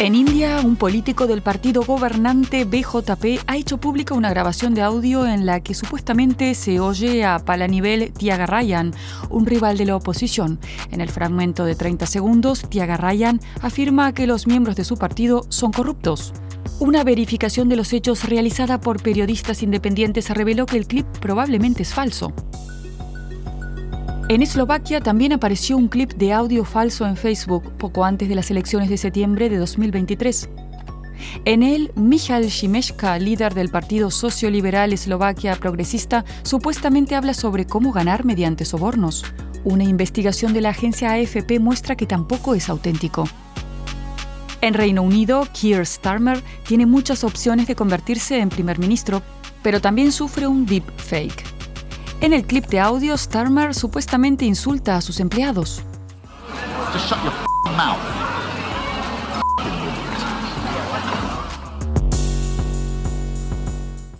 En India, un político del partido gobernante BJP ha hecho pública una grabación de audio en la que supuestamente se oye a Palanivel Tiagarayan, un rival de la oposición. En el fragmento de 30 segundos, Tiagarayan afirma que los miembros de su partido son corruptos. Una verificación de los hechos realizada por periodistas independientes reveló que el clip probablemente es falso. En Eslovaquia también apareció un clip de audio falso en Facebook poco antes de las elecciones de septiembre de 2023. En él, Michal Šimečka, líder del Partido Socioliberal Eslovaquia Progresista, supuestamente habla sobre cómo ganar mediante sobornos. Una investigación de la agencia AFP muestra que tampoco es auténtico. En Reino Unido, Keir Starmer tiene muchas opciones de convertirse en primer ministro, pero también sufre un deepfake. En el clip de audio, Starmer supuestamente insulta a sus empleados.